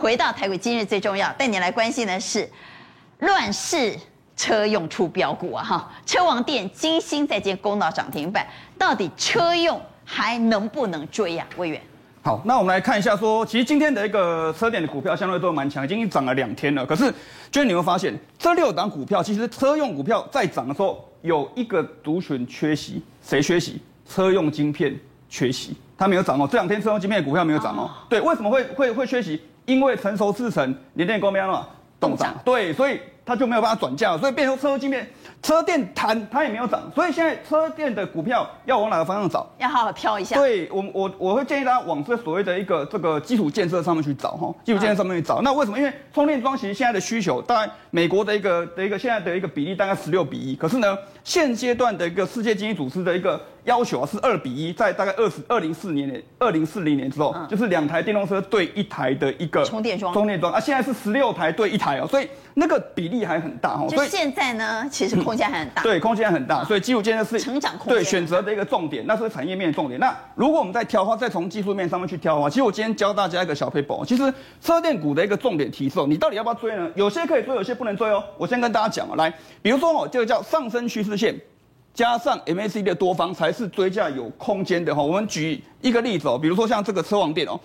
回到台股今日最重要，带你来关心的是乱世车用出标股啊！哈，车王电、晶心再见攻到涨停板，到底车用还能不能追呀、啊？魏源。好，那我们来看一下说，其实今天的一个车电的股票相对都蛮强，已经涨了两天了。可是，就是你会发现，这六档股票其实车用股票在涨的时候，有一个族群缺席，谁缺席？车用晶片缺席，它没有涨哦。这两天车用晶片的股票没有涨哦。哦对，为什么会会会缺席？因为成熟制成联电光标了动涨，对，所以它就没有办法转嫁，所以变成车用晶片。车电弹它也没有涨，所以现在车电的股票要往哪个方向找？要好好挑一下。对我，我我会建议大家往这所谓的一个这个基础建设上面去找哈，基础建设上面去找。那为什么？因为充电桩其实现在的需求，大概美国的一个的一个现在的一个比例大概十六比一，可是呢，现阶段的一个世界经济组织的一个要求啊是二比一，在大概二十二零四年二零四零年之后，嗯、就是两台电动车对一台的一个充电桩，充电桩啊，现在是十六台对一台哦，所以那个比例还很大哦。就现在呢，其实空间还很大。对。空间很大，所以基础建设是成长空间对选择的一个重点，那是产业面的重点。那如果我们再挑的话，再从技术面上面去挑的话，其实我今天教大家一个小撇步。其实车电股的一个重点提示，你到底要不要追呢？有些可以追，有些不能追哦。我先跟大家讲啊，来，比如说哦，这个叫上升趋势线加上 MACD 的多方才是追价有空间的哈。我们举一个例子哦，比如说像这个车王店哦，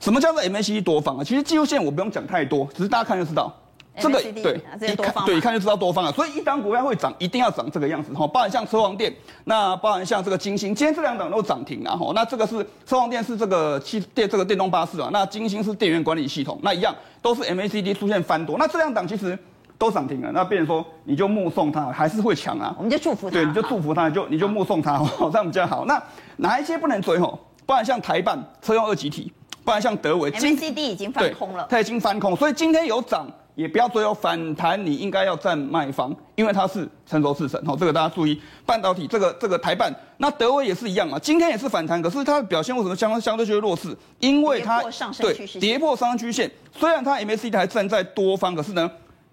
什么叫做 MACD 多方啊？其实技术线我不用讲太多，只是大家看就知道。这个对，一看对一看就知道多方了，所以一档股票会涨，一定要涨这个样子哈。包含像车王店，那包含像这个金星，今天这两档都涨停了哈。那这个是车王店是这个汽电这个电动巴士啊，那金星是电源管理系统，那一样都是 MACD 出现翻多，那这两档其实都涨停了。那变成说你就目送它还是会强啊，我们就祝福它，对，你就祝福它，你就你就目送它，好，这样比较好。那哪一些不能追吼？不然像台办车用二级体，不然像德微，MACD 已经翻空了，它已经翻空，所以今天有涨。也不要追哦，反弹你应该要站卖方，因为它是成熟市场，好，这个大家注意。半导体这个这个台办，那德微也是一样啊，今天也是反弹，可是它的表现为什么相相对就会弱势？因为它对跌破上升曲线，虽然它 MACD 还站在多方，可是呢，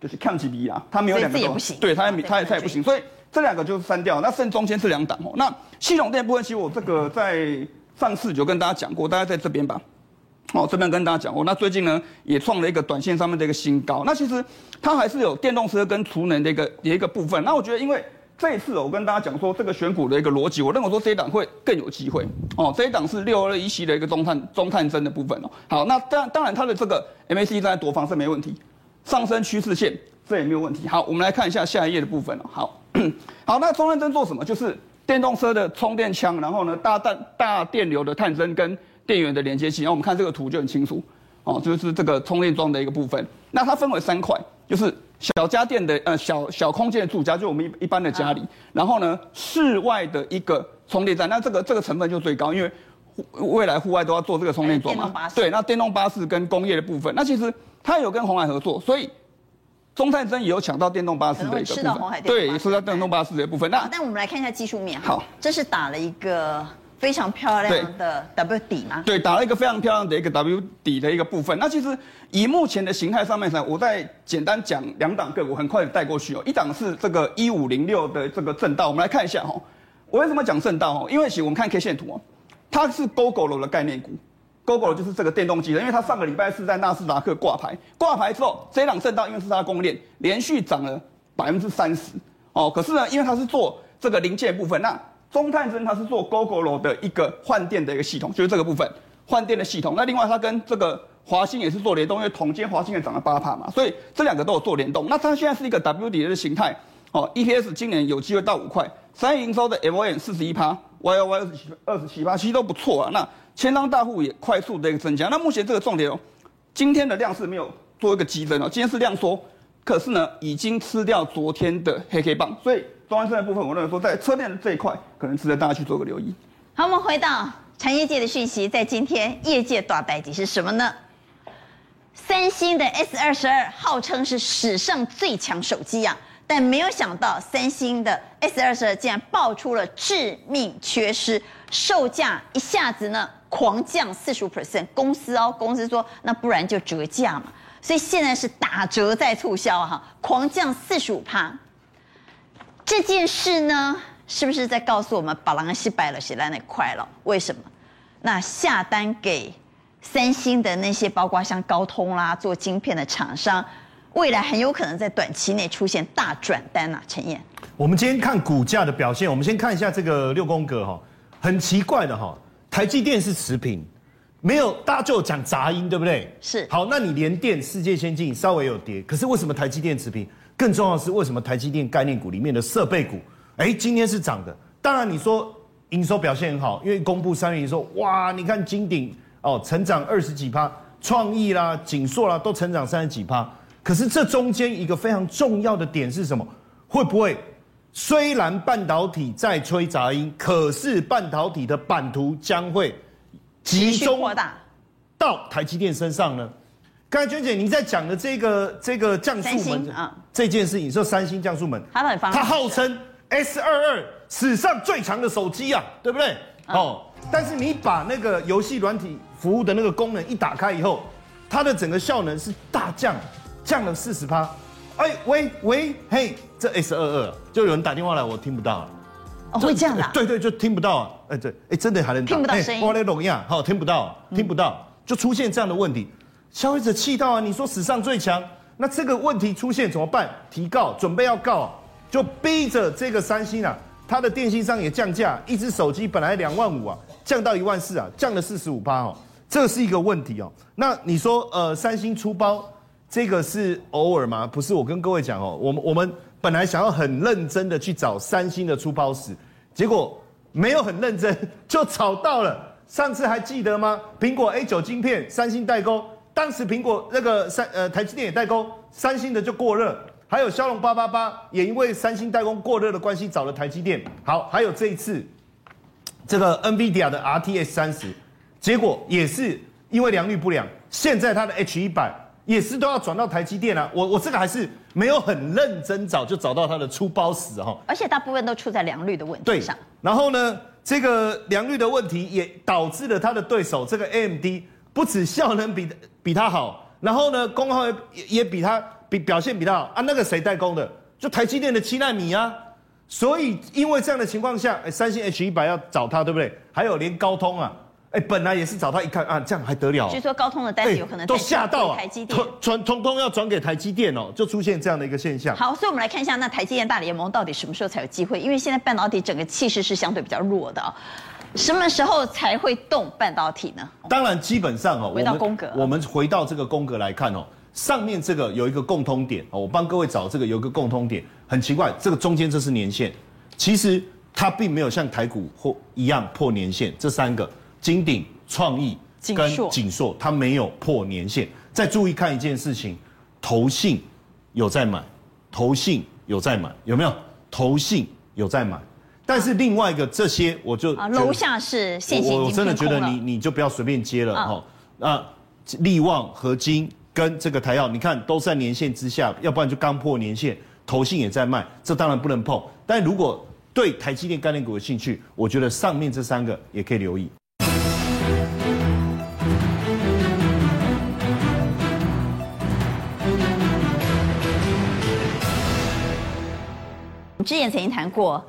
就是抗起比啊，他没有两个都，对，他也他也他也不行，所以这两个就是删掉，那剩中间是两档哦。那系统电部分，其实我这个在上次就跟大家讲过，大家在这边吧。哦，这边跟大家讲哦，那最近呢也创了一个短线上面的一个新高。那其实它还是有电动车跟储能的一个一个部分。那我觉得，因为这一次我跟大家讲说这个选股的一个逻辑，我认为说这一档会更有机会哦。这一档是六二一七的一个中碳中碳砷的部分哦。好，那当当然它的这个 MACD 在多方是没问题，上升趋势线这也没有问题。好，我们来看一下下一页的部分哦。好，好，那中碳砷做什么？就是电动车的充电枪，然后呢大电大电流的探针跟。电源的连接器，然后我们看这个图就很清楚，哦，就是这个充电桩的一个部分。那它分为三块，就是小家电的呃小小空间的住家，就我们一一般的家里。然后呢，室外的一个充电站，那这个这个成分就最高，因为未来户外都要做这个充电桩嘛。对，那电动巴士跟工业的部分，那其实它有跟鸿海合作，所以中碳砷也有抢到电动巴士的一个部分。对，也是在电动巴士的部分。那但我们来看一下技术面。好，这是打了一个。非常漂亮的 W 底吗？对，打了一个非常漂亮的一个 W 底的一个部分。那其实以目前的形态上面来，我再简单讲两档个股，很快的带过去哦。一档是这个一五零六的这个正道，我们来看一下哈。我为什么讲正道哦？因为其实我们看 K 线图哦，它是 Gogoro 的概念股，Gogoro 就是这个电动机的，因为它上个礼拜是在纳斯达克挂牌，挂牌之后这一档正道因为是它的供应链，连续涨了百分之三十哦。可是呢，因为它是做这个零件部分，那中碳砷它是做 Gogoro 的一个换电的一个系统，就是这个部分换电的系统。那另外它跟这个华星也是做联动，因为同间华星也涨了八趴嘛，所以这两个都有做联动。那它现在是一个 W 底的形态哦，EPS 今年有机会到五块，三营收的 MON 四十一趴，YOY 二十七二十七趴，其实都不错啊。那千张大户也快速的一个增加。那目前这个重点哦，今天的量是没有做一个激增哦，今天是量缩，可是呢已经吃掉昨天的黑 K 棒，所以。中碳砷的部分，我认为说在车电的这一块，可能值得大家去做个留意。好，我们回到产业界的讯息，在今天业界大代志是什么呢？三星的 S 二十二号称是史上最强手机啊，但没有想到三星的 S 二十二竟然爆出了致命缺失，售价一下子呢狂降四十五 percent，公司哦，公司说那不然就折价嘛，所以现在是打折在促销哈，狂降四十五趴。这件事呢，是不是在告诉我们，把狼西摆了，写在那快了？为什么？那下单给三星的那些，包括像高通啦，做晶片的厂商，未来很有可能在短期内出现大转单啊。陈燕，我们今天看股价的表现，我们先看一下这个六宫格哈，很奇怪的哈，台积电是持平，没有大家就有讲杂音，对不对？是。好，那你联电、世界先进稍微有跌，可是为什么台积电持平？更重要的是，为什么台积电概念股里面的设备股，哎，今天是涨的？当然你说。营收表现很好，因为公布三月营收，哇，你看金鼎哦，成长二十几趴，创意啦、景硕啦都成长三十几趴。可是这中间一个非常重要的点是什么？会不会虽然半导体在吹杂音，可是半导体的版图将会集中到台积电身上呢？刚才娟姐你在讲的这个这个降速门啊，这件事情说三星降速门，它号称 S 二二。史上最强的手机啊，对不对？哦，但是你把那个游戏软体服务的那个功能一打开以后，它的整个效能是大降，降了四十趴。哎，喂喂，嘿，这 S 二二就有人打电话来，我听不到了。哦，会这样的？对对，就听不到啊。哎，对，哎，真的还能听不到声音。我来聋哑，好，听不到，听不到，就出现这样的问题，消费者气到啊！你说史上最强，那这个问题出现怎么办？提告，准备要告啊，就逼着这个三星啊。它的电信商也降价，一只手机本来两万五啊，降到一万四啊，降了四十五八哦，这是一个问题哦。那你说呃，三星出包这个是偶尔吗？不是，我跟各位讲哦，我们我们本来想要很认真的去找三星的出包史，结果没有很认真就找到了。上次还记得吗？苹果 A 九晶片，三星代工，当时苹果那个三呃台积电也代工，三星的就过热。还有骁龙八八八也因为三星代工过热的关系找了台积电。好，还有这一次，这个 NVIDIA 的 RTX 三十，结果也是因为良率不良，现在它的 H 一百也是都要转到台积电啊。我我这个还是没有很认真找就找到它的出包史哈。而且大部分都出在良率的问题上。对。然后呢，这个良率的问题也导致了它的对手这个 AMD 不止效能比比它好，然后呢功耗也也比它。比表现比较好啊，那个谁代工的？就台积电的七纳米啊。所以因为这样的情况下，哎，三星 H 一百要找他，对不对？还有连高通啊，哎，本来也是找他，一看啊，这样还得了？据说高通的单子有可能都吓到啊，台积电传通通要转给台积电哦，就出现这样的一个现象。好，所以我们来看一下，那台积电大联盟到底什么时候才有机会？因为现在半导体整个气势是相对比较弱的，什么时候才会动半导体呢？当然，基本上哦，回到宫格，我们回到这个宫格来看哦。上面这个有一个共通点哦，我帮各位找这个有一个共通点，很奇怪，这个中间这是年线，其实它并没有像台股或一样破年线，这三个金鼎、创意跟景硕，它没有破年限。再注意看一件事情，投信有在买，投信有在买，有没有？投信有在买，但是另外一个这些我就啊楼下是现行，我真的觉得你你就不要随便接了哈。啊，力旺合金。跟这个台药，你看都在年线之下，要不然就刚破年线，投信也在卖，这当然不能碰。但如果对台积电概念股有兴趣，我觉得上面这三个也可以留意。之前曾经谈过。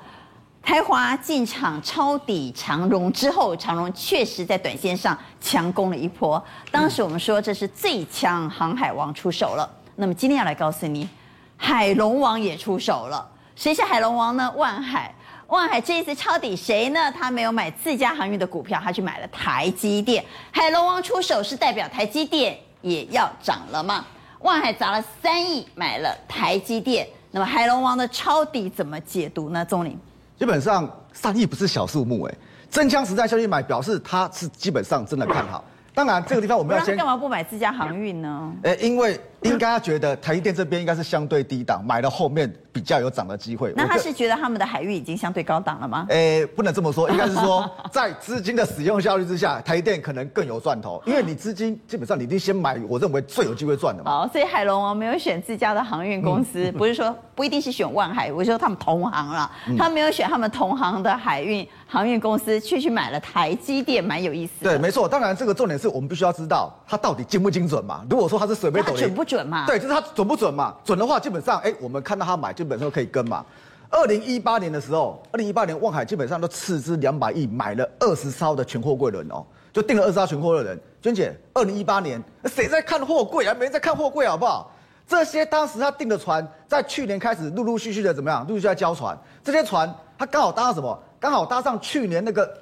台华进场抄底长荣之后，长荣确实在短线上强攻了一波。当时我们说这是最强航海王出手了。那么今天要来告诉你，海龙王也出手了。谁是海龙王呢？万海。万海这一次抄底谁呢？他没有买自家航运的股票，他去买了台积电。海龙王出手是代表台积电也要涨了吗？万海砸了三亿买了台积电。那么海龙王的抄底怎么解读呢？钟林。基本上三亿不是小数目哎，真枪实弹下去买，表示他是基本上真的看好。当然，这个地方我们要先干嘛不买自家航运呢？哎，因为应该要觉得台积电这边应该是相对低档，买了后面比较有涨的机会。那他是觉得他们的海运已经相对高档了吗？哎，不能这么说，应该是说在资金的使用效率之下，台积电可能更有赚头，因为你资金基本上你一定先买，我认为最有机会赚的嘛。好，所以海龙王没有选自家的航运公司，不是说不一定是选万海，我说他们同行了，他没有选他们同行的海运航运公司，却去买了台积电，蛮有意思。对，没错，当然这个重点是我们必须要知道。它到底精不精准嘛？如果说它是水杯斗准不准嘛？对，就是它准不准嘛？准的话，基本上，哎，我们看到它买，基本上可以跟嘛。二零一八年的时候，二零一八年万海基本上都斥资两百亿买了二十艘的全货柜轮哦，就订了二十艘全货柜轮，娟姐，二零一八年谁在看货柜啊？没人在看货柜，好不好？这些当时他订的船，在去年开始陆陆续续的怎么样？陆续在交船。这些船他刚好搭上什么？刚好搭上去年那个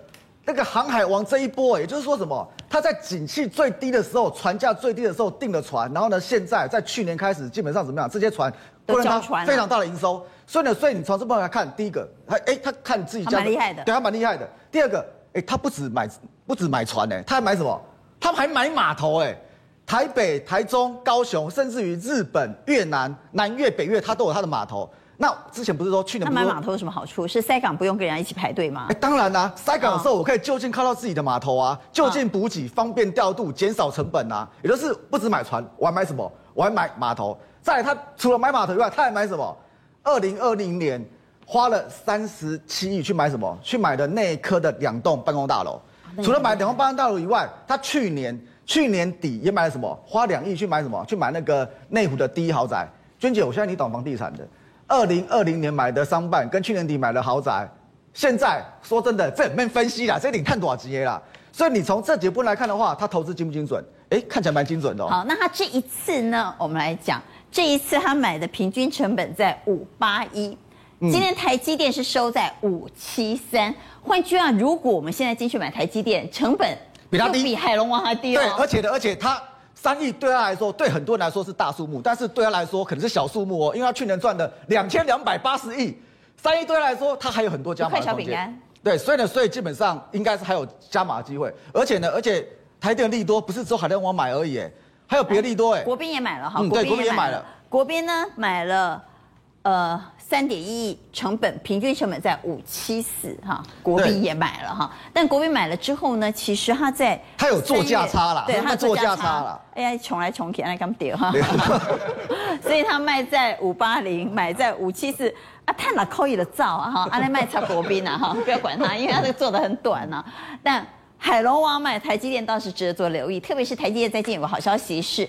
那个航海王这一波。也就是说什么？他在景气最低的时候，船价最低的时候订的船，然后呢，现在在去年开始基本上怎么样？这些船都非常大的营收。所以呢，所以你从这部分来看，第一个，他哎，他看自己家蛮厉害的，对他蛮厉害的。第二个，哎，他不止买不止买船呢，他还买什么？他还买码头哎。台北、台中、高雄，甚至于日本、越南、南越、北越，他都有他的码头。那之前不是说去年不是买码头有什么好处？是塞港不用跟人家一起排队吗？哎，当然啦、啊，塞港的时候我可以就近靠到自己的码头啊，就近补给，方便调度，减少成本啊。也就是不止买船，我还买什么？我还买码头。再来，他除了买码头以外，他还买什么？二零二零年花了三十七亿去买什么？去买的内科的两栋办公大楼。除了买两栋办公大楼以外，他去年。去年底也买了什么？花两亿去买什么？去买那个内湖的第一豪宅。娟姐，我现在你懂房地产的。二零二零年买的商办，跟去年底买的豪宅，现在说真的，这没分析啦，这得看多少级啦。所以你从这几部分来看的话，他投资精不精准？哎，看起来蛮精准的喔。好，那他这一次呢？我们来讲，这一次他买的平均成本在五八一，今天台积电是收在五七三。换句话，如果我们现在进去买台积电，成本。比他低，比海龙王还低哦。对，而且的，而且他三亿对他来说，对很多人来说是大数目，但是对他来说可能是小数目哦，因为他去年赚的两千两百八十亿，三亿对他来说，他还有很多加码的空间。对，所以呢，所以基本上应该是还有加码的机会，而且呢，而且台电利多不是只有海龙王买而已，还有别的利多哎。国宾也买了哈，嗯，对，国宾也买了。国宾呢买了，呃。三点一亿成本，平均成本在五七四哈，国宾也买了哈，但国宾买了之后呢，其实它在它有做价差了，对，他做价差。了，哎呀，穷来穷去，那刚跌哈，所以他卖在五八零，买在五七四。啊，太哪可以了造啊哈，阿来卖差国宾啊哈，不要管它，因为它这个做的很短啊，但海龙王买台积电倒是值得做留意，特别是台积电最近有个好消息是。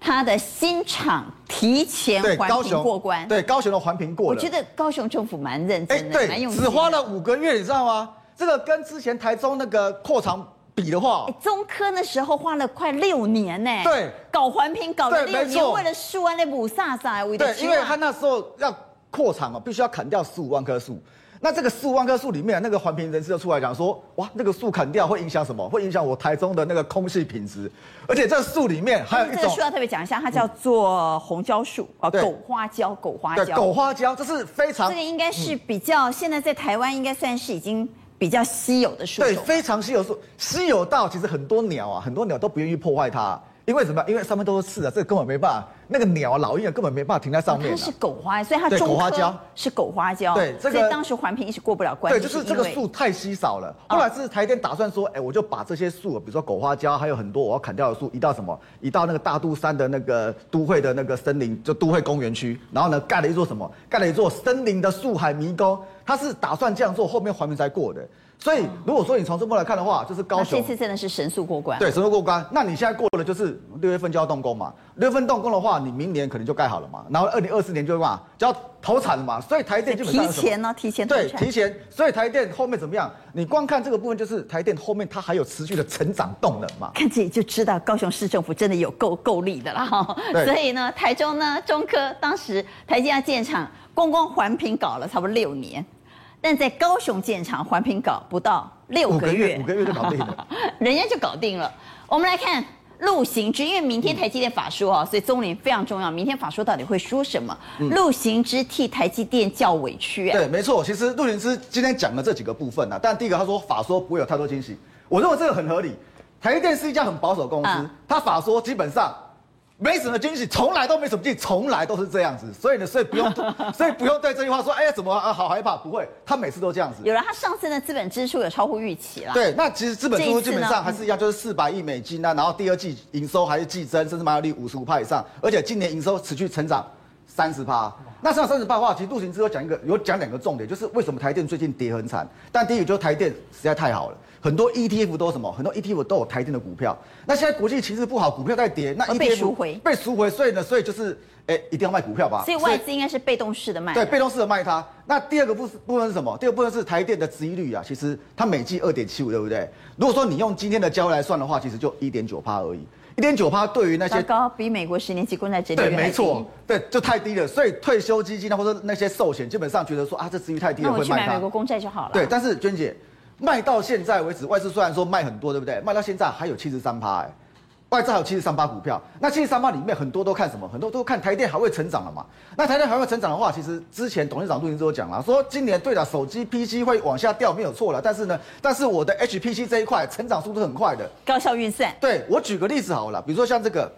他的新厂提前环评过关，对高雄的环评过了。我觉得高雄政府蛮认真的，蛮用心。只花了五个月，你知道吗？这个跟之前台中那个扩厂比的话，中科那时候花了快六年呢。对，搞环评搞了六年，为了树啊那五煞煞，为对，因为他那时候要扩厂哦，必须要砍掉十五万棵树。那这个四五万棵树里面，那个环评人士就出来讲说，哇，那个树砍掉会影响什么？会影响我台中的那个空气品质。而且这树里面还有一种，这个树要特别讲一下，它叫做红椒树啊，狗花椒，狗花椒，狗花椒，这是非常，这个应该是比较、嗯、现在在台湾应该算是已经比较稀有的树，对，非常稀有树，稀有到其实很多鸟啊，很多鸟都不愿意破坏它。因为什么？因为上面都是刺啊，这个根本没办法。那个鸟啊，老鹰啊，根本没办法停在上面。它是狗花，所以它中科是狗花椒。对，这个所以当时环评一直过不了关。对，就是这个树太稀少了。后来是台电打算说，哎，我就把这些树，比如说狗花椒，还有很多我要砍掉的树，移到什么？移到那个大肚山的那个都会的那个森林，就都会公园区。然后呢，盖了一座什么？盖了一座森林的树海迷宫。他是打算这样做，后面环评才过的。所以，如果说你从这波来看的话，就是高雄这次真的是神速过关。对，神速过关。那你现在过了，就是六月份就要动工嘛。六月份动工的话，你明年可能就盖好了嘛。然后二零二四年就嘛就要投产了嘛。所以台电基本上提前呢，提前对，提前。所以台电后面怎么样？你光看这个部分，就是台电后面它还有持续的成长动能嘛。看这里就知道高雄市政府真的有够够力的啦哈。所以呢，台中呢，中科当时台积要建厂，光光环评搞了差不多六年。但在高雄建厂环评搞不到六个月，五个月就搞定了，人家就搞定了。我们来看陆行之，因为明天台积电法说啊，所以中林非常重要。明天法说到底会说什么？陆行之替台积电叫委屈。对，没错。其实陆行之今天讲了这几个部分啊，但第一个他说法说不会有太多惊喜，我认为这个很合理。台积电是一家很保守公司，他法说基本上。没什么惊喜，从来都没什么惊喜，从来都是这样子，所以呢，所以不用，所以不用对这句话说，哎呀，怎么啊，好害怕？不会，他每次都这样子。有了，他上次的资本支出有超乎预期了。对，那其实资本支出基本上还是一样，就是四百亿美金啊，然后第二季营收还是季增，甚至毛利率五十五趴以上，而且今年营收持续成长三十趴。那上三十趴的话，其实陆行之有讲一个，有讲两个重点，就是为什么台电最近跌很惨。但第一个就是台电实在太好了。很多 ETF 都什么？很多 ETF 都有台电的股票。那现在国际形势不好，股票在跌，那 ETF 被赎回，被赎回，所以呢，所以就是哎，一定要卖股票吧？所以外资应该是被动式的卖。对，被动式的卖它。那第二个部部分是什么？第二部分是台电的殖利率啊，其实它每季二点七五，对不对？如果说你用今天的交易来算的话，其实就一点九趴而已。一点九趴对于那些高，比美国十年期公债殖利率对，没错，对，就太低了。所以退休基金啊，或者那些寿险，基本上觉得说啊，这殖利率太低了，会卖我去买美国公债就好了。对，但是娟姐卖到现在为止，外资虽然说卖很多，对不对？卖到现在还有七十三趴，哎。外资还有七十三趴股票，那七十三趴里面很多都看什么？很多都看台电还会成长了嘛？那台电还会成长的话，其实之前董事长都已经都讲了，说今年对的手机 PC 会往下掉没有错了，但是呢，但是我的 HPC 这一块成长速度很快的，高效运算。对，我举个例子好了，比如说像这个。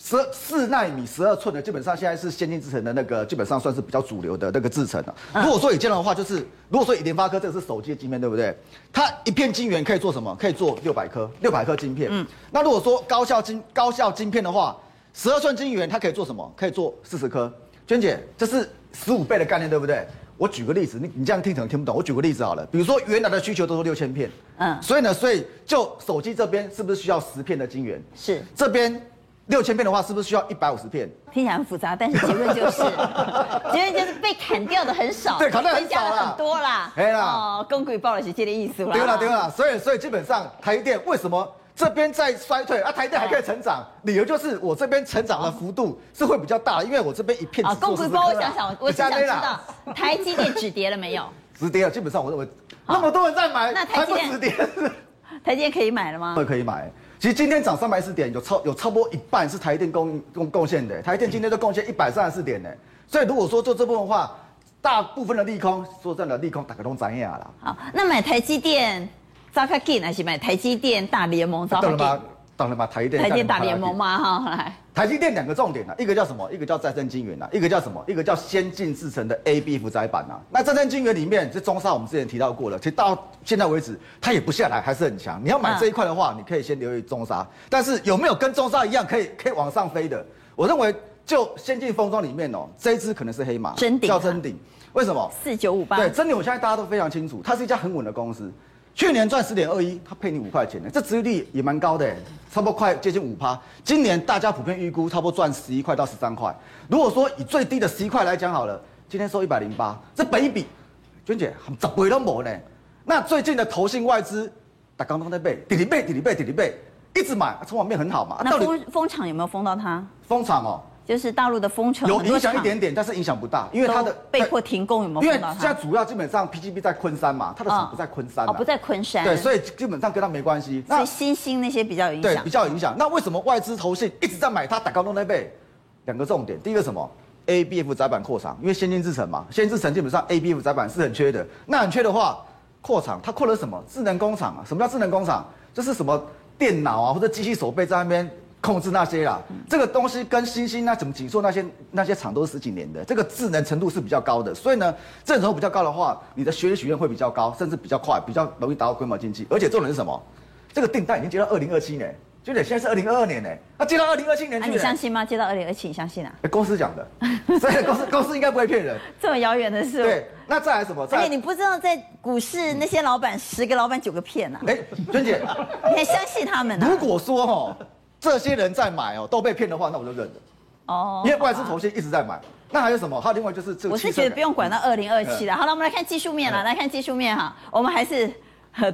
十四纳米十二寸的，基本上现在是先进制程的那个，基本上算是比较主流的那个制程了。如果说以这样的话，就是如果说以联发科这个是手机的晶片，对不对？它一片晶圆可以做什么？可以做六百颗，六百颗晶片。嗯。那如果说高效晶高效晶片的话，十二寸晶圆它可以做什么？可以做四十颗。娟姐，这是十五倍的概念，对不对？我举个例子，你你这样听可能听不懂。我举个例子好了，比如说原来的需求都是六千片，嗯，所以呢，所以就手机这边是不是需要十片的晶圆？是。这边。六千片的话，是不是需要一百五十片？听起来很复杂，但是结论就是，结论就是被砍掉的很少，对，砍掉很少了，很多啦。哎啦，哦，公股报了是这个意思啦。对了对了，所以所以基本上台电为什么这边在衰退，啊台电还可以成长？理由就是我这边成长的幅度是会比较大，因为我这边一片。啊，公股报我想想，我想知道台积电止跌了没有？止跌了，基本上我认为那么多人在买，那台积电止跌，台积电可以买了吗？会可以买。其实今天涨三百四点，有超有差不多一半是台电贡贡贡献的，台电今天都贡献一百三十四点呢。所以如果说做这部分的话，大部分的利空，说真的利空大家都知影啦。好，那买台积电早较紧还是买台积电大联盟早卡进？当然把台电台电大联盟嘛？哈，来，台积电两个重点呢，一个叫什么？一个叫再生晶圆呐，一个叫什么？一个叫先进制成的 A B 负载板呐。那再生晶圆里面，这中沙我们之前提到过了，其实到现在为止它也不下来，还是很强。你要买这一块的话，你可以先留意中沙。但是有没有跟中沙一样可以可以往上飞的？我认为就先进封装里面哦，这一只可能是黑马，叫真鼎。为什么？四九五八。对，臻鼎我现在大家都非常清楚，它是一家很稳的公司。去年赚十点二一，他配你五块钱呢，这殖利率也蛮高的，差不多快接近五趴。今年大家普遍预估差不多赚十一块到十三块。如果说以最低的十一块来讲好了，今天收一百零八，这本一比，娟姐十倍都没呢。那最近的投信外资，打刚刚在背，底底背底底背底底背，一直买，筹码面很好嘛。那封封场有没有封到它？封场哦。就是大陆的封城有影响一点点，但是影响不大，因为它的被迫停工有没有？因为现在主要基本上 PGB 在昆山嘛，它的厂不在昆山，哦，不在昆山，对，所以基本上跟它没关系。所以新兴那些比较有影响，对，比较有影响。那为什么外资投信一直在买它？打高通那边两个重点，第一个什么？ABF 窄板扩厂，因为先进制程嘛，先进制程基本上 ABF 窄板是很缺的。那很缺的话，扩厂它扩了什么？智能工厂啊？什么叫智能工厂？就是什么电脑啊或者机器手背在那边。控制那些啦，这个东西跟星星那怎么紧缩那些那些厂都是十几年的，这个智能程度是比较高的，所以呢，智能程度比较高的话，你的学习曲线会比较高，甚至比较快，比较容易达到规模经济。而且重点是什么？这个订单已经接到二零二七年，就得现在是二零二二年呢，那接到二零二七年，你相信吗？接到二零二七，你相信啊？公司讲的，所以公司公司应该不会骗人。这么遥远的事。对，那再来什么？而且你不知道在股市那些老板十个老板九个骗啊。哎，娟姐，你还相信他们呢？如果说哈。这些人在买哦，都被骗的话，那我就认了。哦，因为外资头先一直在买。那还有什么？还有另外就是这个。我是觉得不用管到二零二七了。好了，我们来看技术面了，来看技术面哈。我们还是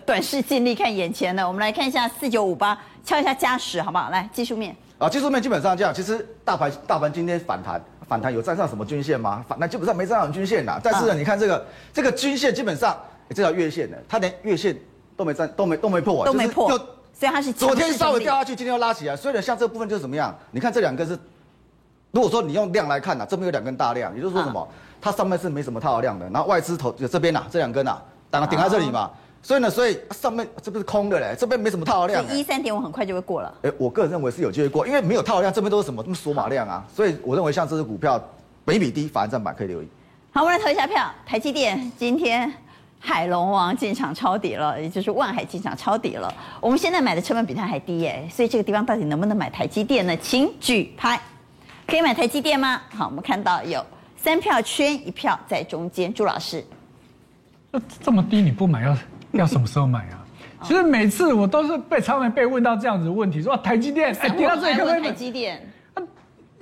短视尽力看眼前的。我们来看一下四九五八，敲一下加十，好不好？来技术面。啊，技术面基本上这样。其实大盘大盘今天反弹，反弹有站上什么均线吗？反弹基本上没站上均线呐。但是呢，你看这个这个均线基本上这条月线呢，它连月线都没站，都没都没破完，都没破。所以它是昨天稍微掉下去，今天又拉起来。所以呢，像这部分就是怎么样？你看这两根是，如果说你用量来看呢、啊，这边有两根大量，也就是说什么？啊、它上面是没什么套量的。然后外资投这边呐、啊，这两根呐、啊，当然顶在这里嘛。啊、所以呢，所以上面这不是空的嘞，这边没什么套量。一三点五很快就会过了。哎，我个人认为是有机会过，因为没有套量，这边都是什么？这么索码量啊。所以我认为像这只股票，本益比低，法人占比可以留意。好，我们来投一下票，台积电今天。海龙王进场抄底了，也就是万海进场抄底了。我们现在买的成本比它还低耶，所以这个地方到底能不能买台积电呢？请举牌，可以买台积电吗？好，我们看到有三票圈，一票在中间。朱老师，这么低你不买要要什么时候买啊？其实每次我都是被常常被问到这样子的问题，说台积电，哎，跌到这里可不可以买？台积电，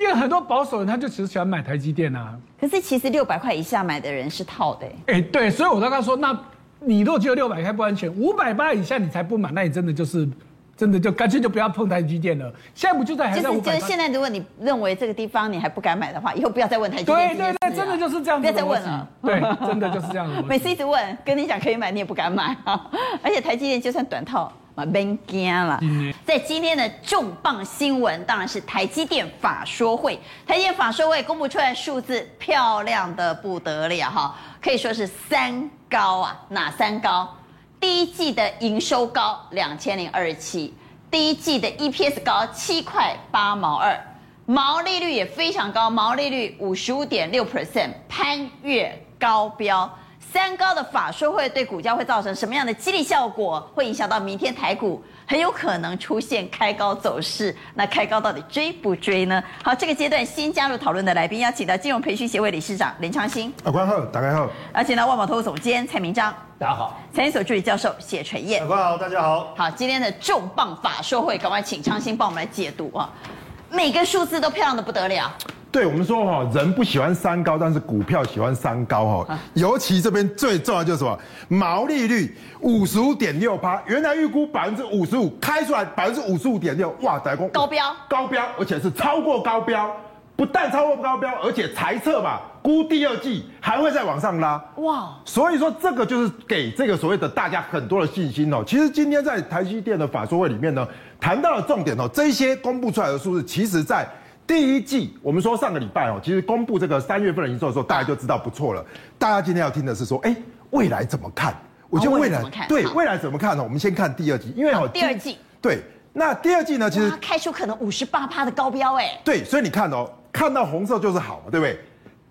因为很多保守人他就只喜欢买台积电啊。可是其实六百块以下买的人是套的。哎，对，所以我刚刚说，那你如果只有六百块不安全，五百八以下你才不买，那你真的就是。真的就干脆就不要碰台积电了。现在不就在还在五百？就是现在，如果你认为这个地方你还不敢买的话，以后不要再问台积电。对对对，真的就是这样子。不要再问了。对，真的就是这样子。每次一直问，跟你讲可以买，你也不敢买啊。而且台积电就算短套，嘛别惊了。在今天的重磅新闻，当然是台积电法说会。台积电法说会公布出来数字漂亮的不得了哈，可以说是三高啊，哪三高？第一季的营收高两千零二十七，第一季的 EPS 高七块八毛二，毛利率也非常高，毛利率五十五点六 percent，攀越高标。三高的法说会对股价会造成什么样的激励效果？会影响到明天台股很有可能出现开高走势。那开高到底追不追呢？好，这个阶段新加入讨论的来宾，邀请到金融培训协会理事长林昌兴。啊，关好，大家好。而且呢，万宝投顾总监蔡明章。大家好。财经所助理教授谢晨彦。关好，大家好。好，今天的重磅法说会，赶快请昌兴帮我们来解读啊！每个数字都漂亮的不得了。对，我们说哈，人不喜欢三高，但是股票喜欢三高哈。尤其这边最重要就是什么？毛利率五十五点六趴，原来预估百分之五十五，开出来百分之五十五点六，哇，大家高标，高标，而且是超过高标，不但超过高标，而且财测嘛，估第二季还会再往上拉，哇！所以说这个就是给这个所谓的大家很多的信心哦。其实今天在台积电的法说会里面呢，谈到了重点哦，这些公布出来的数字，其实在。第一季，我们说上个礼拜哦，其实公布这个三月份的营收的时候，大家就知道不错了。大家今天要听的是说，哎，未来怎么看？我觉得未来对未来怎么看呢？我们先看第二季，因为哦，第二季对，那第二季呢，其实开出可能五十八趴的高标哎。对，所以你看哦，看到红色就是好嘛，对不对？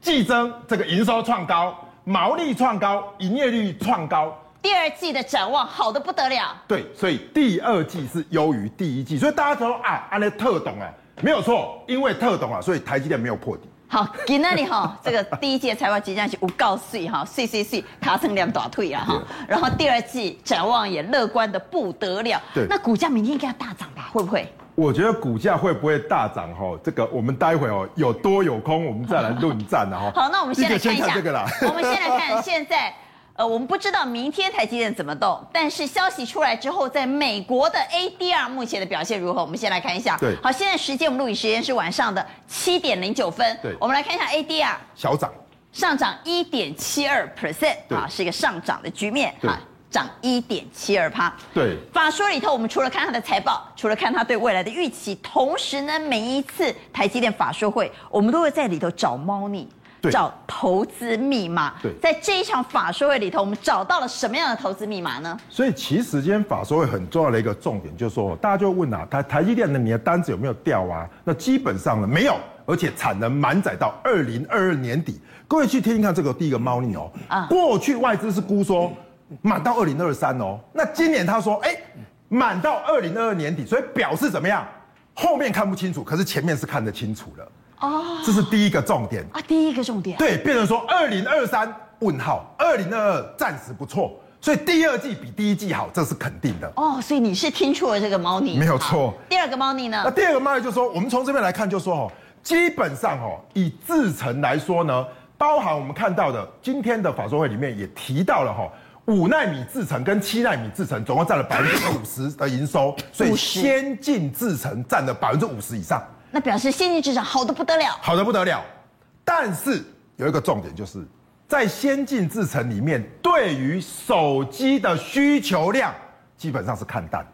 季增这个营收创高，毛利创高，营业率创高，第二季的展望好的不得了。对，所以第二季是优于第一季，所以大家说啊，安利特懂哎。没有错，因为特懂啊，所以台积电没有破底。好，今天哈，这个第一季财报即将是无告税哈，碎碎碎，卡成两大腿啊哈。然后第二季展望也乐观的不得了。对，那股价明天应该要大涨吧？会不会？我觉得股价会不会大涨哈？这个我们待会哦有多有空，我们再来论战然后。好，那我们先来看一下这个啦。我们先来看现在。呃，我们不知道明天台积电怎么动，但是消息出来之后，在美国的 ADR 目前的表现如何？我们先来看一下。对，好，现在时间我们录影时间是晚上的七点零九分。对，我们来看一下 ADR 小涨，上涨一点七二 percent 啊，是一个上涨的局面。哈，涨一点七二趴。对，法说里头，我们除了看它的财报，除了看它对未来的预期，同时呢，每一次台积电法说会，我们都会在里头找猫腻。找投资密码。对，在这一场法说会里头，我们找到了什么样的投资密码呢？所以其实今天法说会很重要的一个重点，就是说，大家就问啊，台台积电的你的单子有没有掉啊？那基本上呢，没有，而且产能满载到二零二二年底。各位去听听看，这个第一个猫腻哦，啊，过去外资是估说满到二零二三哦，那今年他说，哎，满到二零二二年底，所以表示怎么样？后面看不清楚，可是前面是看得清楚了。哦，这是第一个重点啊，第一个重点。对，变成说二零二三问号，二零二二暂时不错，所以第二季比第一季好，这是肯定的。哦，所以你是听出了这个猫腻，没有错。第二个猫腻呢？那第二个猫腻就是说，我们从这边来看，就是说哦，基本上哦，以制程来说呢，包含我们看到的今天的法说会里面也提到了哈，五纳米制程跟七纳米制程总共占了百分之五十的营收，所以先进制程占了百分之五十以上。那表示先进制程好的不得了，好的不得了。但是有一个重点，就是在先进制程里面，对于手机的需求量基本上是看淡。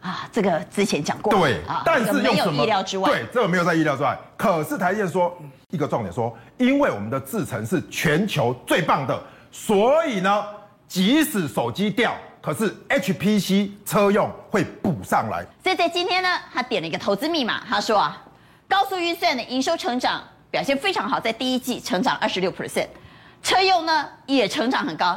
啊，这个之前讲过。对，啊、但是没有意料之外。对，这个没有在意料之外。可是台积电说一个重点说，因为我们的制程是全球最棒的，所以呢，即使手机掉，可是 HPC 车用会补上来。所以在今天呢，他点了一个投资密码，他说啊。高速运算的营收成长表现非常好，在第一季成长二十六 percent，车用呢也成长很高，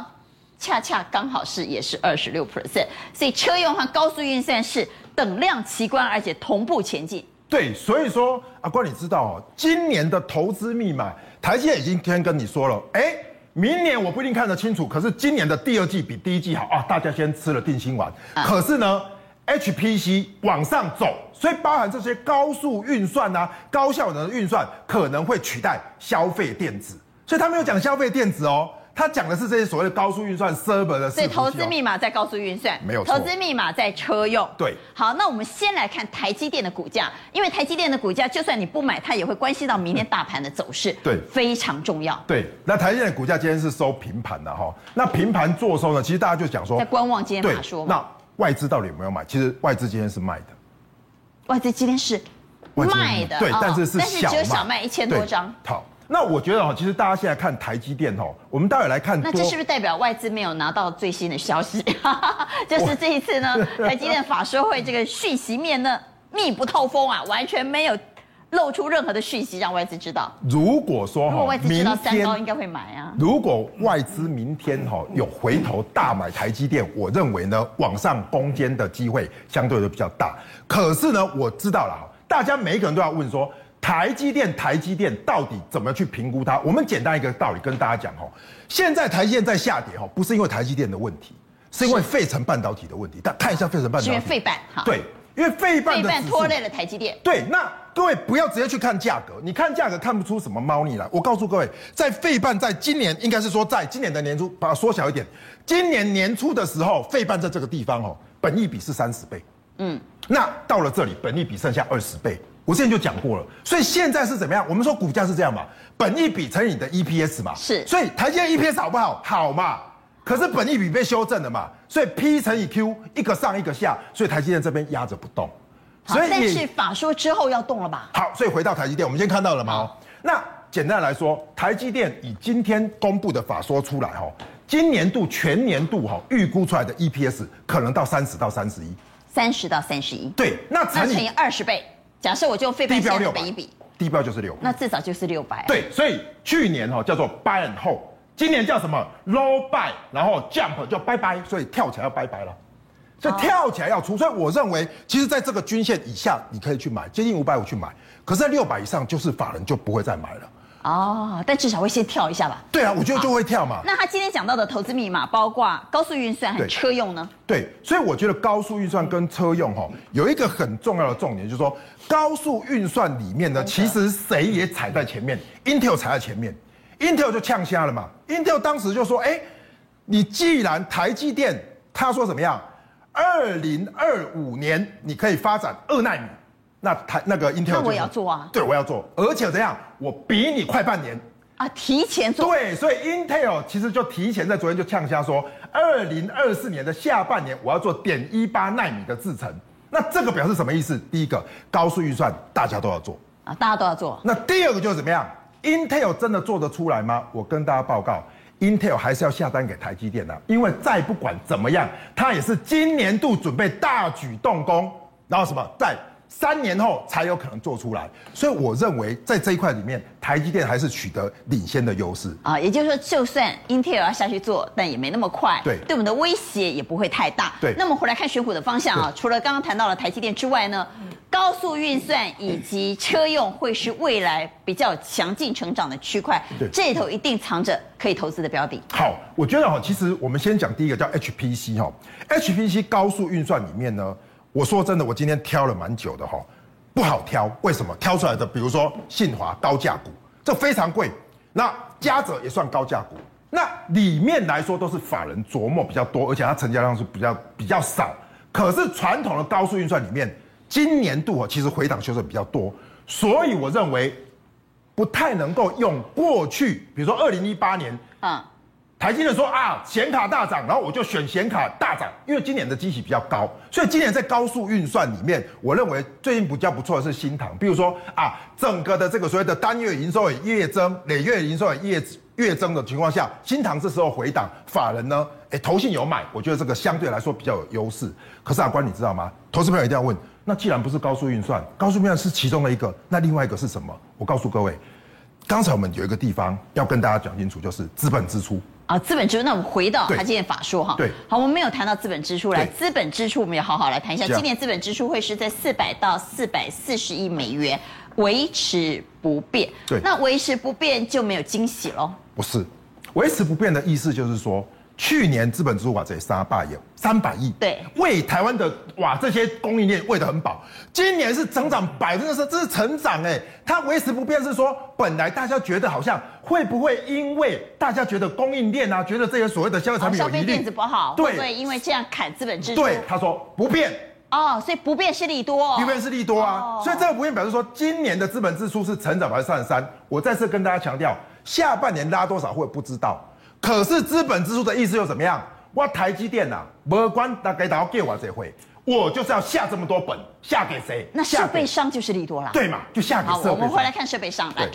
恰恰刚好是也是二十六 percent，所以车用和高速运算是等量齐观，而且同步前进。对，所以说阿关，你知道哦，今年的投资密码，台积电已经先跟你说了，哎，明年我不一定看得清楚，可是今年的第二季比第一季好啊，大家先吃了定心丸。啊、可是呢 HPC 往上走，所以包含这些高速运算啊、高效能的运算可能会取代消费电子，所以他没有讲消费电子哦。他讲的是这些所谓的高速运算 server 的，所以投资密码在高速运算，没有。投资密码在车用，对。好，那我们先来看台积电的股价，因为台积电的股价，就算你不买，它也会关系到明天大盘的走势，对，非常重要。对，那台积电的股价今天是收平盘的哈，那平盘做收呢，其实大家就讲说在观望今天法说嘛。那外资到底有没有买？其实外资今天是卖的，外资今天是卖的，对，但是是小卖，但是只有小卖一千多张。好。那我觉得哈，其实大家现在看台积电哦，我们待会来看。那这是不是代表外资没有拿到最新的消息？就是这一次呢，台积电法说会这个讯息面呢密不透风啊，完全没有露出任何的讯息让外资知道。如果说哈，外资知道三高应该会买啊。如果外资明天哈有回头大买台积电，我认为呢往上攻坚的机会相对的比较大。可是呢，我知道了哈，大家每一个人都要问说。台积电，台积电到底怎么去评估它？我们简单一个道理跟大家讲哈，现在台积电在下跌哈，不是因为台积电的问题，是因为费城半导体的问题。大家看一下费城半导体，是因为费半哈，对，因为费半的费半拖累了台积电。对，那各位不要直接去看价格，你看价格看不出什么猫腻来。我告诉各位，在费半在今年应该是说在今年的年初，把它缩小一点，今年年初的时候，费半在这个地方哦，本益比是三十倍，嗯，那到了这里，本益比剩下二十倍。我之前就讲过了，所以现在是怎么样？我们说股价是这样嘛，本益比乘以你的 EPS 嘛，是。所以台积电 EPS 好不好？好嘛。可是本益比被修正了嘛，所以 P 乘以 Q 一个上一个下，所以台积电这边压着不动。所以但是法说之后要动了吧？好，所以回到台积电，我们先看到了吗？那简单来说，台积电以今天公布的法说出来哈，今年度全年度哈预估出来的 EPS 可能到三十到三十一，三十到三十一。对，那乘以二十倍。假设我就费半现在本益比，低标就是六，那至少就是六百。对，所以去年哈叫做 buy and hold，今年叫什么 low buy，然后 jump 就拜拜，所以跳起来要拜拜了，所以跳起来要出。所以我认为，其实在这个均线以下你可以去买，接近五百五去买，可是在六百以上就是法人就不会再买了。哦，但至少会先跳一下吧。对啊，我觉得就会跳嘛。那他今天讲到的投资密码，包括高速运算和车用呢？对，对，所以我觉得高速运算跟车用哈，有一个很重要的重点，就是说高速运算里面呢，其实谁也踩在前面，Intel 踩在前面，Intel 就呛瞎了嘛。Intel 当时就说，哎，你既然台积电他说怎么样，二零二五年你可以发展二纳米。那台那个 Intel，那我也要做啊，对，我要做，而且怎样，我比你快半年啊，提前做。对，所以 Intel 其实就提前在昨天就呛下说，二零二四年的下半年我要做点一八纳米的制程。那这个表示什么意思？第一个，高速运算大家都要做啊，大家都要做。那第二个就是怎么样？Intel 真的做得出来吗？我跟大家报告，Intel 还是要下单给台积电的，因为再不管怎么样，它也是今年度准备大举动工，然后什么在。三年后才有可能做出来，所以我认为在这一块里面，台积电还是取得领先的优势啊。也就是说，就算 Intel 要下去做，但也没那么快，对，对我们的威胁也不会太大。对，那么回来看选股的方向啊，除了刚刚谈到了台积电之外呢，高速运算以及车用会是未来比较强劲成长的区块，对，这里头一定藏着可以投资的标的。好，我觉得哈，其实我们先讲第一个叫 HPC 哈，HPC 高速运算里面呢。我说真的，我今天挑了蛮久的哈，不好挑。为什么？挑出来的，比如说信华高价股，这非常贵。那嘉泽也算高价股。那里面来说都是法人琢磨比较多，而且它成交量是比较比较少。可是传统的高速运算里面，今年度其实回档修正比较多，所以我认为不太能够用过去，比如说二零一八年啊。台积电说啊，显卡大涨，然后我就选显卡大涨，因为今年的基期比较高，所以今年在高速运算里面，我认为最近比较不错的是新唐，比如说啊，整个的这个所谓的单月营收也月增，累月营收也月月增的情况下，新唐这时候回档，法人呢，哎，投信有买，我觉得这个相对来说比较有优势。可是阿关你知道吗？投资朋友一定要问，那既然不是高速运算，高速运算是其中的一个，那另外一个是什么？我告诉各位，刚才我们有一个地方要跟大家讲清楚，就是资本支出。啊，资本支出，那我们回到他今天法说哈。对。好，我们没有谈到资本支出，来，资本支出我们也好好来谈一下。今年资本支出会是在四百到四百四十亿美元，维持不变。对。那维持不变就没有惊喜喽？不是，维持不变的意思就是说，去年资本支出哇这三百亿，三百亿，对，为台湾的哇这些供应链喂得很饱。今年是成长百分之十，这是成长哎，它维持不变是说，本来大家觉得好像会不会因为大家觉得供应链啊，觉得这些所谓的消费产品有疑虑，电子不好，对，会不会因为这样砍资本支出？对，他说不变。哦，所以不变是利多，不变是利多啊，哦、所以这个不变表示说，今年的资本支出是成长百分之三十三。我再次跟大家强调，下半年拉多少会不知道，可是资本支出的意思又怎么样？我台积电呐、啊，不管大概到给我这回，我就是要下这么多本，下给谁？那设备商就是利多了，对嘛？就下给设备商。好，我们回来看设备商来。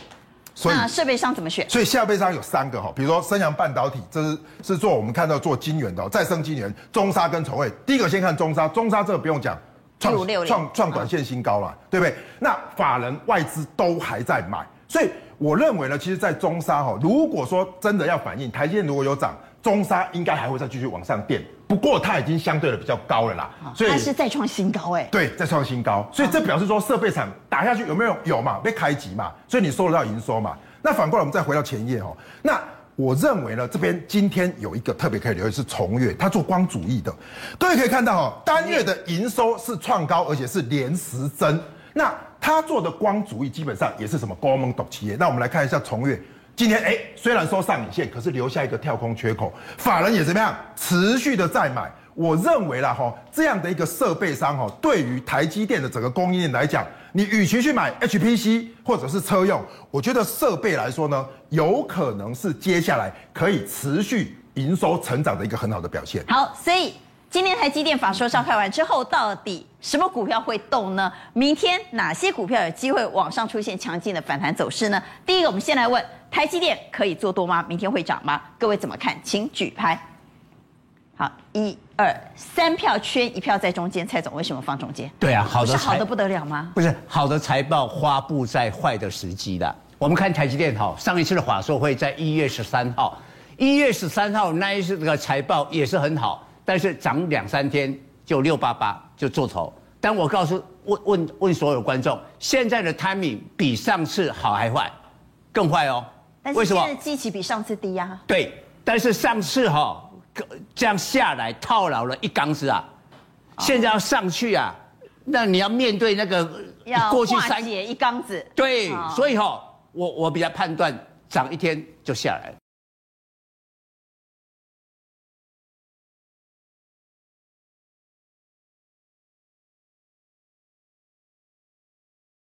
所以那设备商怎么选？所以设备商有三个哈，比如说升阳半导体，这是是做我们看到做晶圆的，再生晶圆，中沙跟崇卫。第一个先看中沙，中沙这个不用讲，创创创短线新高了，嗯、对不对？那法人外资都还在买，所以我认为呢，其实，在中沙哈，如果说真的要反映台积电如果有涨，中沙应该还会再继续往上垫。不过它已经相对的比较高了啦，所以它是再创新高哎，对，再创新高，所以这表示说设备厂打下去有没有？有嘛，被开机嘛，所以你收得到营收嘛。那反过来我们再回到前页哦，那我认为呢，这边今天有一个特别可以留意是崇越，它做光主义的，各位可以看到哦，单月的营收是创高，而且是连十增。那他做的光阻液基本上也是什么高门独企业。那我们来看一下崇越。今天哎，虽然说上影线，可是留下一个跳空缺口，法人也怎么样？持续的在买。我认为啦哈，这样的一个设备商哈，对于台积电的整个供应链来讲，你与其去买 HPC 或者是车用，我觉得设备来说呢，有可能是接下来可以持续营收成长的一个很好的表现。好，所以。今天台积电法说召开完之后，到底什么股票会动呢？明天哪些股票有机会往上出现强劲的反弹走势呢？第一个，我们先来问台积电可以做多吗？明天会涨吗？各位怎么看？请举牌。好，一二三票圈，一票在中间。蔡总为什么放中间？对啊，好的，是好的不得了吗？不是好的财报发布在坏的时机的。我们看台积电哈，上一次的法说会在一月十三号，一月十三号那一次这个财报也是很好。但是涨两三天就六八八就做头，但我告诉问问问所有观众，现在的 timing 比上次好还坏？更坏哦。为什么？现在基期比上次低呀、啊。对，但是上次哈、哦、这样下来套牢了一缸子啊，现在要上去啊，那你要面对那个过去三年一缸子。对，所以哈、哦，我我比较判断涨一天就下来了。